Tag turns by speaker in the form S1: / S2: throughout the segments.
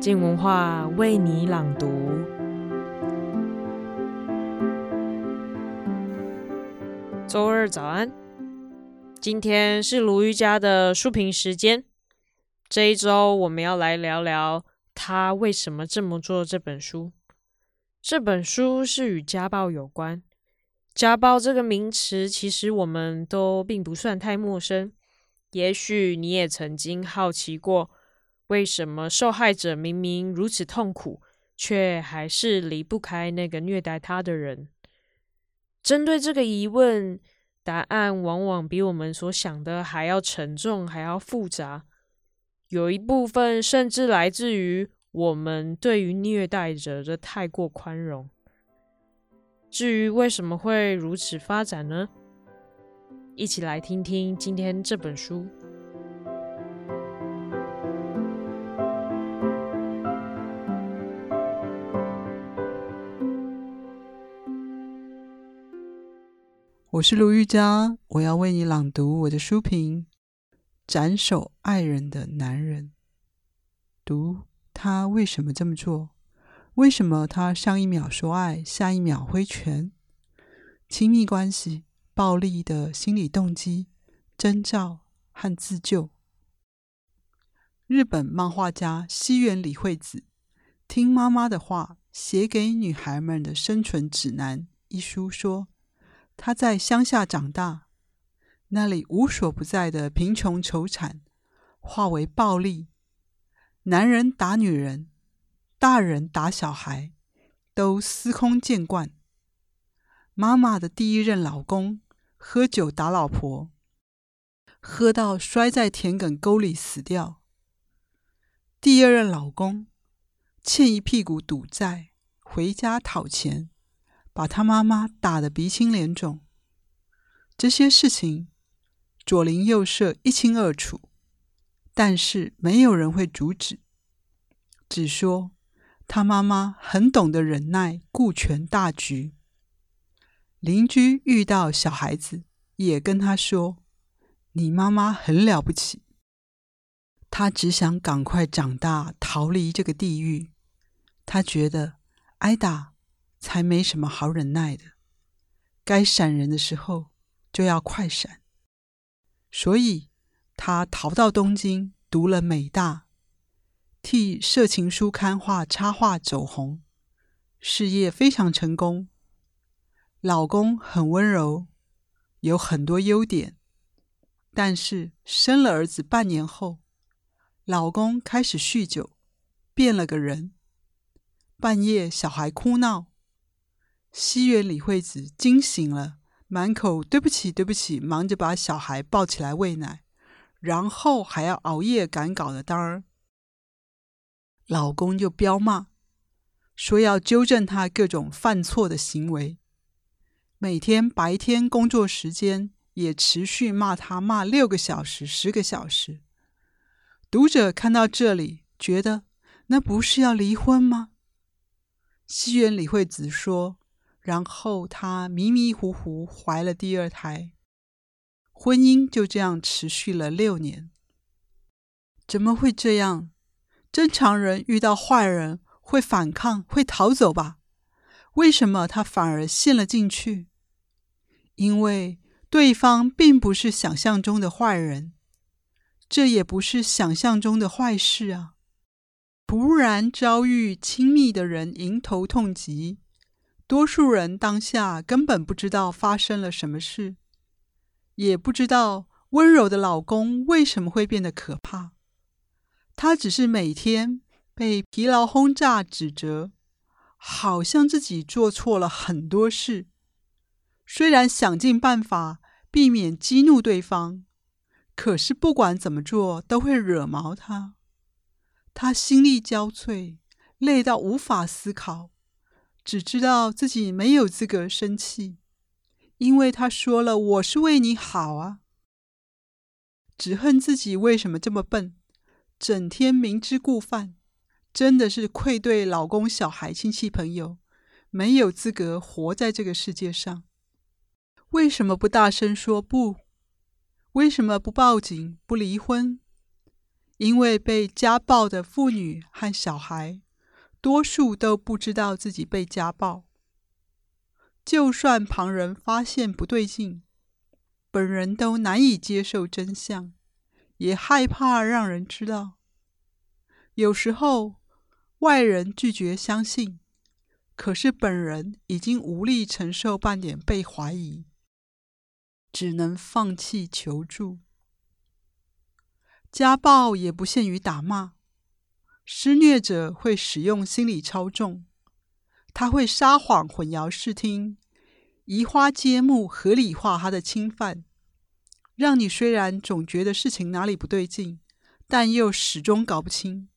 S1: 静文化为你朗读。周二早安，今天是卢瑜家的书评时间。这一周我们要来聊聊他为什么这么做这本书。这本书是与家暴有关。家暴这个名词，其实我们都并不算太陌生。也许你也曾经好奇过。为什么受害者明明如此痛苦，却还是离不开那个虐待他的人？针对这个疑问，答案往往比我们所想的还要沉重，还要复杂。有一部分甚至来自于我们对于虐待者的太过宽容。至于为什么会如此发展呢？一起来听听今天这本书。
S2: 我是卢玉佳，我要为你朗读我的书评《斩首爱人的男人》。读他为什么这么做？为什么他上一秒说爱，下一秒挥拳？亲密关系、暴力的心理动机、征兆和自救。日本漫画家西园理惠子《听妈妈的话：写给女孩们的生存指南》一书说。他在乡下长大，那里无所不在的贫穷愁惨化为暴力，男人打女人，大人打小孩，都司空见惯。妈妈的第一任老公喝酒打老婆，喝到摔在田埂沟里死掉。第二任老公欠一屁股赌债，回家讨钱。把他妈妈打得鼻青脸肿，这些事情左邻右舍一清二楚，但是没有人会阻止，只说他妈妈很懂得忍耐，顾全大局。邻居遇到小孩子，也跟他说：“你妈妈很了不起。”他只想赶快长大，逃离这个地狱。他觉得挨打。才没什么好忍耐的，该闪人的时候就要快闪。所以他逃到东京，读了美大，替色情书刊画插画走红，事业非常成功。老公很温柔，有很多优点，但是生了儿子半年后，老公开始酗酒，变了个人。半夜小孩哭闹。西园李惠子惊醒了，满口对不起对不起，忙着把小孩抱起来喂奶，然后还要熬夜赶稿的当儿。老公就飙骂，说要纠正他各种犯错的行为。每天白天工作时间也持续骂他，骂六个小时、十个小时。读者看到这里，觉得那不是要离婚吗？西园李惠子说。然后她迷迷糊糊怀了第二胎，婚姻就这样持续了六年。怎么会这样？正常人遇到坏人会反抗，会逃走吧？为什么他反而陷了进去？因为对方并不是想象中的坏人，这也不是想象中的坏事啊！突然遭遇亲密的人迎头痛击。多数人当下根本不知道发生了什么事，也不知道温柔的老公为什么会变得可怕。他只是每天被疲劳轰炸、指责，好像自己做错了很多事。虽然想尽办法避免激怒对方，可是不管怎么做都会惹毛他。他心力交瘁，累到无法思考。只知道自己没有资格生气，因为他说了：“我是为你好啊。”只恨自己为什么这么笨，整天明知故犯，真的是愧对老公、小孩、亲戚朋友，没有资格活在这个世界上。为什么不大声说不？为什么不报警、不离婚？因为被家暴的妇女和小孩，多数都不知道自己被家暴。就算旁人发现不对劲，本人都难以接受真相，也害怕让人知道。有时候，外人拒绝相信，可是本人已经无力承受半点被怀疑，只能放弃求助。家暴也不限于打骂，施虐者会使用心理操纵，他会撒谎、混淆视听，移花接木，合理化他的侵犯，让你虽然总觉得事情哪里不对劲，但又始终搞不清。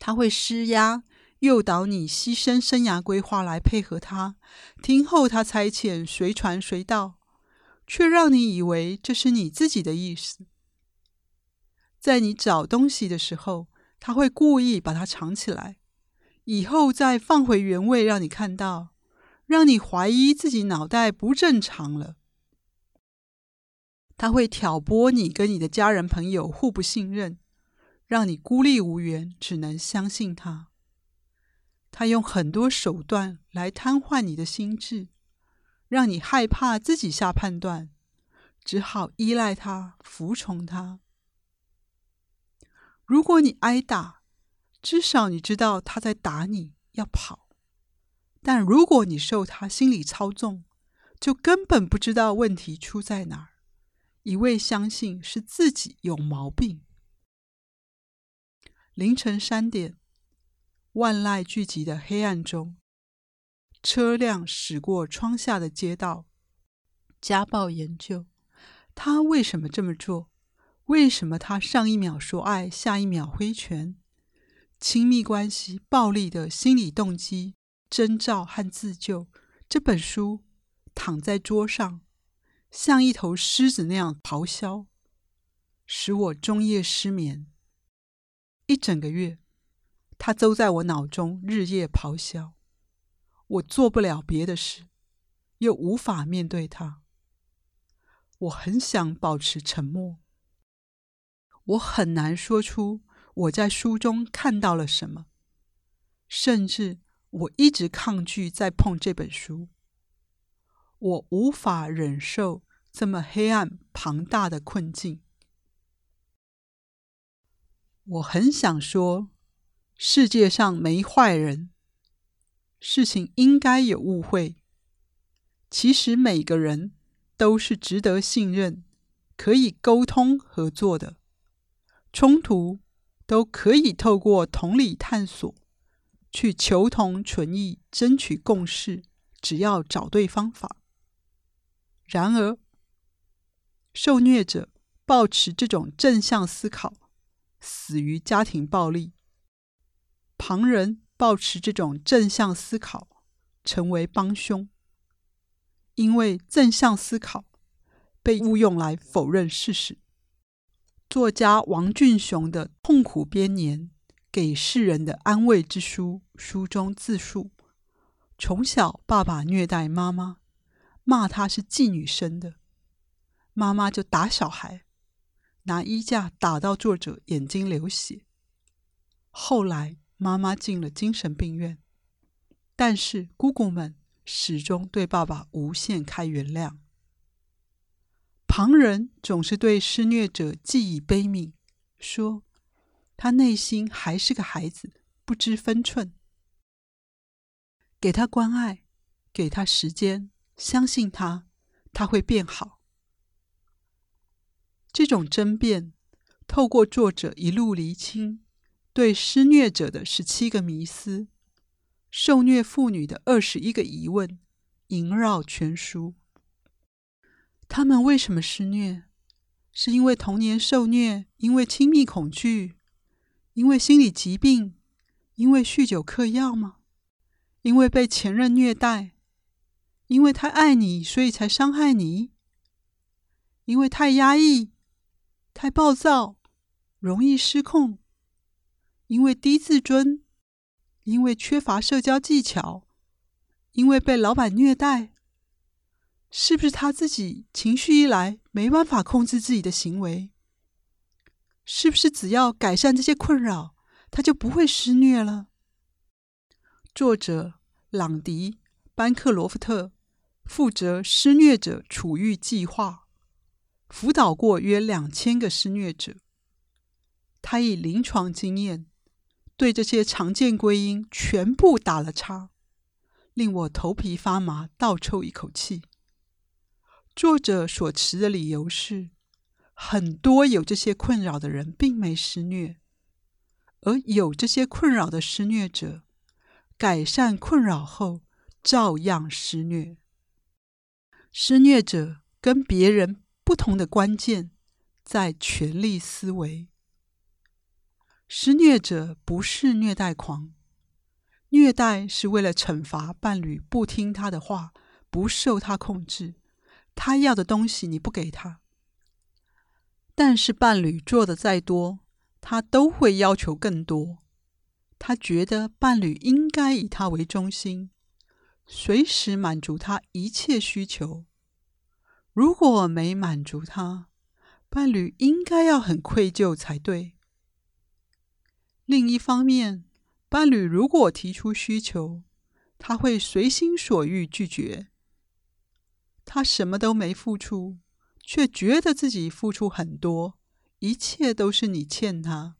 S2: 他会施压，诱导你牺牲生涯规划来配合他，听候他差遣，随传随到，却让你以为这是你自己的意思。在你找东西的时候，他会故意把它藏起来，以后再放回原位让你看到，让你怀疑自己脑袋不正常了。他会挑拨你跟你的家人朋友互不信任，让你孤立无援，只能相信他。他用很多手段来瘫痪你的心智，让你害怕自己下判断，只好依赖他，服从他。如果你挨打，至少你知道他在打你，要跑；但如果你受他心理操纵，就根本不知道问题出在哪儿，一味相信是自己有毛病。凌晨三点，万籁俱寂的黑暗中，车辆驶过窗下的街道。家暴研究，他为什么这么做？为什么他上一秒说爱，下一秒挥拳？亲密关系暴力的心理动机、征兆和自救。这本书躺在桌上，像一头狮子那样咆哮，使我终夜失眠。一整个月，它都在我脑中日夜咆哮。我做不了别的事，又无法面对它。我很想保持沉默。我很难说出我在书中看到了什么，甚至我一直抗拒再碰这本书。我无法忍受这么黑暗庞大的困境。我很想说，世界上没坏人，事情应该有误会。其实每个人都是值得信任、可以沟通合作的。冲突都可以透过同理探索，去求同存异，争取共识。只要找对方法。然而，受虐者抱持这种正向思考，死于家庭暴力；旁人抱持这种正向思考，成为帮凶。因为正向思考被误用来否认事实。作家王俊雄的《痛苦编年：给世人的安慰之书》书中自述：从小爸爸虐待妈妈，骂她是妓女生的，妈妈就打小孩，拿衣架打到作者眼睛流血。后来妈妈进了精神病院，但是姑姑们始终对爸爸无限开原谅。旁人总是对施虐者记以悲悯，说他内心还是个孩子，不知分寸。给他关爱，给他时间，相信他，他会变好。这种争辩，透过作者一路厘清对施虐者的十七个迷思，受虐妇女的二十一个疑问，萦绕全书。他们为什么施虐？是因为童年受虐，因为亲密恐惧，因为心理疾病，因为酗酒嗑药吗？因为被前任虐待，因为太爱你，所以才伤害你？因为太压抑、太暴躁，容易失控？因为低自尊？因为缺乏社交技巧？因为被老板虐待？是不是他自己情绪一来没办法控制自己的行为？是不是只要改善这些困扰，他就不会施虐了？作者朗迪·班克罗夫特负责施虐者处遇计划，辅导过约两千个施虐者。他以临床经验对这些常见归因全部打了叉，令我头皮发麻，倒抽一口气。作者所持的理由是，很多有这些困扰的人并没施虐，而有这些困扰的施虐者，改善困扰后照样施虐。施虐者跟别人不同的关键在权力思维。施虐者不是虐待狂，虐待是为了惩罚伴侣不听他的话，不受他控制。他要的东西你不给他，但是伴侣做的再多，他都会要求更多。他觉得伴侣应该以他为中心，随时满足他一切需求。如果没满足他，伴侣应该要很愧疚才对。另一方面，伴侣如果提出需求，他会随心所欲拒绝。他什么都没付出，却觉得自己付出很多，一切都是你欠他。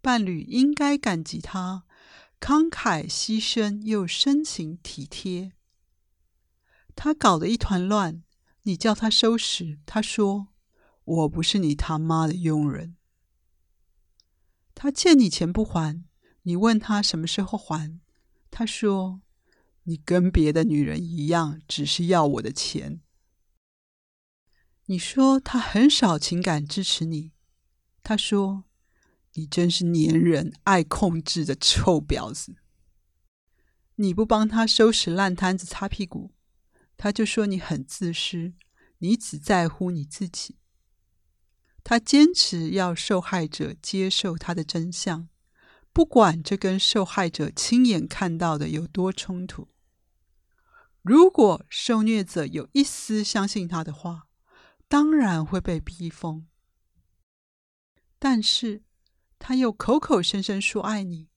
S2: 伴侣应该感激他，慷慨牺牲又深情体贴。他搞得一团乱，你叫他收拾，他说：“我不是你他妈的佣人。”他欠你钱不还，你问他什么时候还，他说：“你跟别的女人一样，只是要我的钱。”你说他很少情感支持你，他说：“你真是粘人、爱控制的臭婊子。”你不帮他收拾烂摊子、擦屁股，他就说你很自私，你只在乎你自己。他坚持要受害者接受他的真相，不管这跟受害者亲眼看到的有多冲突。如果受虐者有一丝相信他的话，当然会被逼疯。但是他又口口声声说爱你，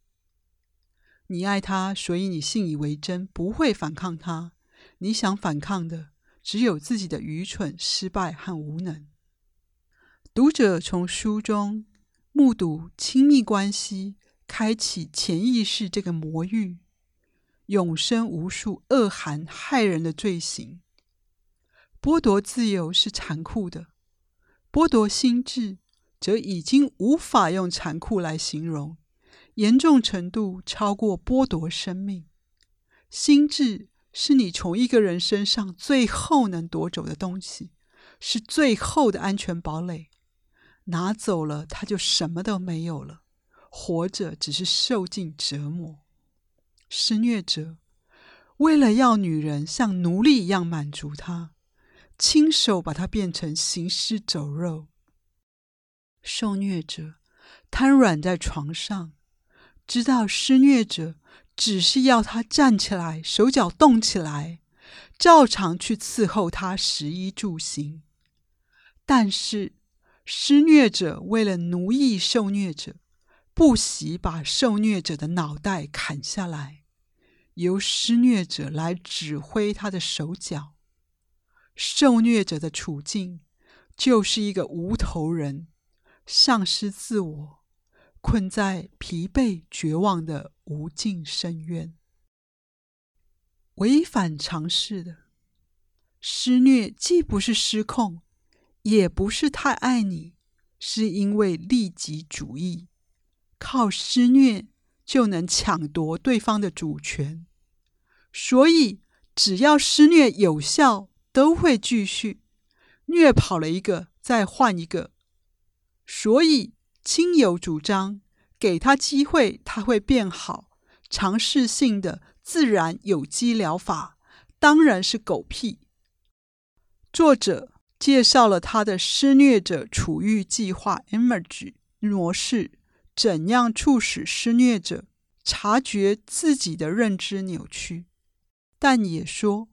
S2: 你爱他，所以你信以为真，不会反抗他。你想反抗的，只有自己的愚蠢、失败和无能。读者从书中目睹亲密关系开启潜意识这个魔域，永生无数恶寒害人的罪行。剥夺自由是残酷的，剥夺心智则已经无法用残酷来形容，严重程度超过剥夺生命。心智是你从一个人身上最后能夺走的东西，是最后的安全堡垒。拿走了，他就什么都没有了。活着只是受尽折磨。施虐者为了要女人像奴隶一样满足他，亲手把她变成行尸走肉。受虐者瘫软在床上，知道施虐者只是要他站起来，手脚动起来，照常去伺候他食衣住行，但是。施虐者为了奴役受虐者，不惜把受虐者的脑袋砍下来，由施虐者来指挥他的手脚。受虐者的处境就是一个无头人，丧失自我，困在疲惫绝望的无尽深渊。违反常识的施虐，既不是失控。也不是太爱你，是因为利己主义，靠施虐就能抢夺对方的主权，所以只要施虐有效，都会继续虐跑了一个，再换一个。所以亲友主张给他机会，他会变好，尝试性的自然有机疗法当然是狗屁。作者。介绍了他的施虐者处遇计划 （Emerge） 模式，怎样促使施虐者察觉自己的认知扭曲。但也说，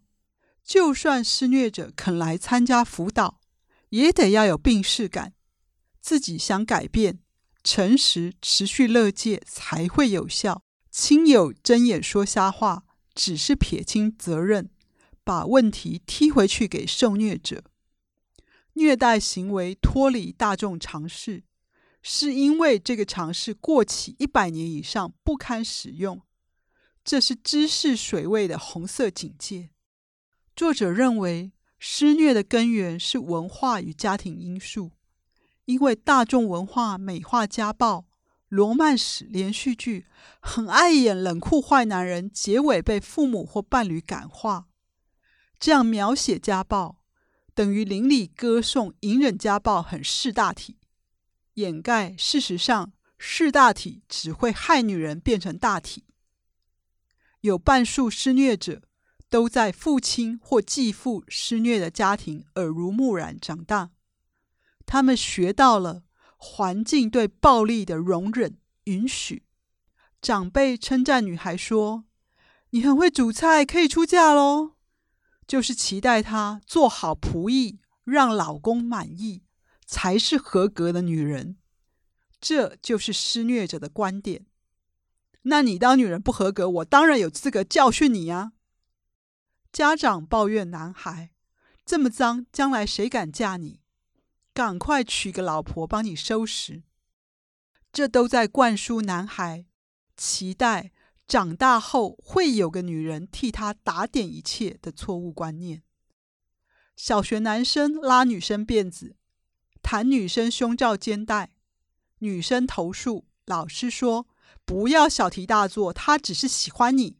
S2: 就算施虐者肯来参加辅导，也得要有病识感，自己想改变，诚实持续乐戒才会有效。亲友睁眼说瞎话，只是撇清责任，把问题踢回去给受虐者。虐待行为脱离大众常识，是因为这个尝试过期一百年以上，不堪使用。这是知识水位的红色警戒。作者认为，施虐的根源是文化与家庭因素，因为大众文化美化家暴。罗曼史连续剧很爱演冷酷坏男人，结尾被父母或伴侣感化。这样描写家暴，等于淋漓歌颂隐忍家暴很识大体，掩盖事实上识大体只会害女人变成大体。有半数施虐者都在父亲或继父施虐的家庭耳濡目染长大，他们学到了。环境对暴力的容忍允许，长辈称赞女孩说：“你很会煮菜，可以出嫁喽。”就是期待她做好仆役，让老公满意，才是合格的女人。这就是施虐者的观点。那你当女人不合格，我当然有资格教训你呀。家长抱怨男孩：“这么脏，将来谁敢嫁你？”赶快娶个老婆帮你收拾，这都在灌输男孩期待长大后会有个女人替他打点一切的错误观念。小学男生拉女生辫子，弹女生胸罩肩带，女生投诉老师说不要小题大做，他只是喜欢你。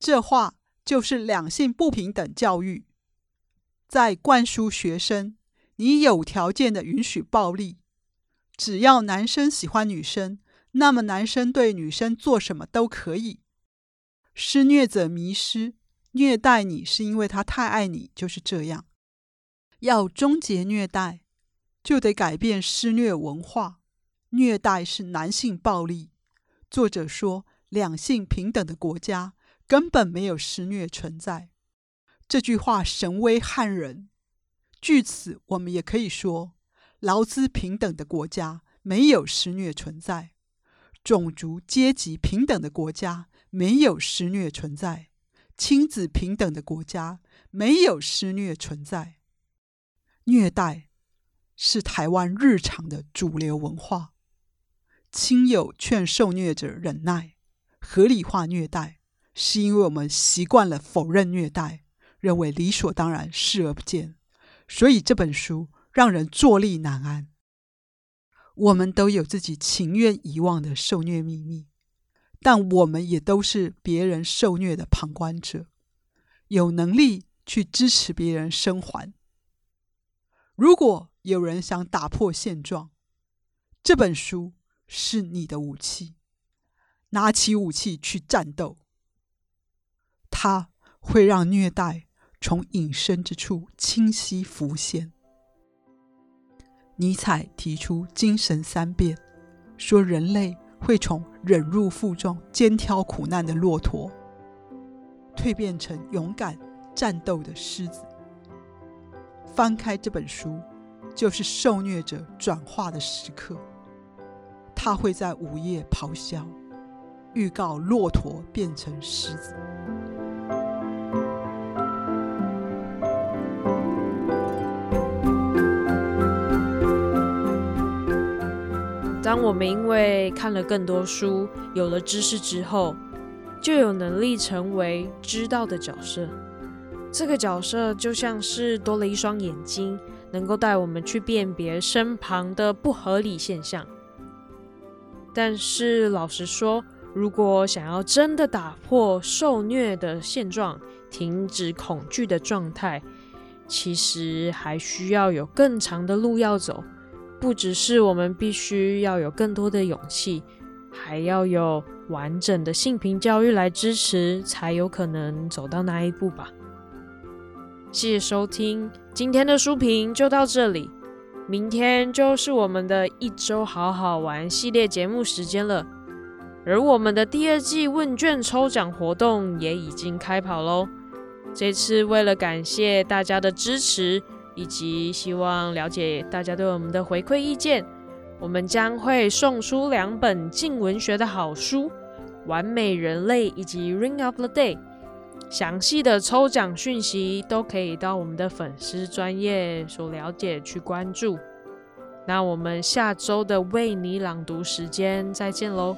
S2: 这话就是两性不平等教育，在灌输学生。你有条件的允许暴力，只要男生喜欢女生，那么男生对女生做什么都可以。施虐者迷失，虐待你是因为他太爱你，就是这样。要终结虐待，就得改变施虐文化。虐待是男性暴力。作者说，两性平等的国家根本没有施虐存在。这句话神威撼人。据此，我们也可以说，劳资平等的国家没有施虐存在；种族阶级平等的国家没有施虐存在；亲子平等的国家没有施虐存在。虐待是台湾日常的主流文化。亲友劝受虐者忍耐，合理化虐待，是因为我们习惯了否认虐待，认为理所当然，视而不见。所以这本书让人坐立难安。我们都有自己情愿遗忘的受虐秘密，但我们也都是别人受虐的旁观者，有能力去支持别人生还。如果有人想打破现状，这本书是你的武器，拿起武器去战斗。它会让虐待。从隐身之处清晰浮现。尼采提出精神三变，说人类会从忍辱负重、肩挑苦难的骆驼，蜕变成勇敢战斗的狮子。翻开这本书，就是受虐者转化的时刻。他会在午夜咆哮，预告骆驼变成狮子。
S1: 当我们因为看了更多书，有了知识之后，就有能力成为知道的角色。这个角色就像是多了一双眼睛，能够带我们去辨别身旁的不合理现象。但是老实说，如果想要真的打破受虐的现状，停止恐惧的状态，其实还需要有更长的路要走。不只是我们必须要有更多的勇气，还要有完整的性平教育来支持，才有可能走到那一步吧。谢谢收听，今天的书评就到这里。明天就是我们的一周好好玩系列节目时间了，而我们的第二季问卷抽奖活动也已经开跑喽。这次为了感谢大家的支持。以及希望了解大家对我们的回馈意见。我们将会送出两本镜文学的好书，《完美人类》以及《Ring of the Day》。详细的抽奖讯息都可以到我们的粉丝专业所了解去关注。那我们下周的为你朗读时间再见喽！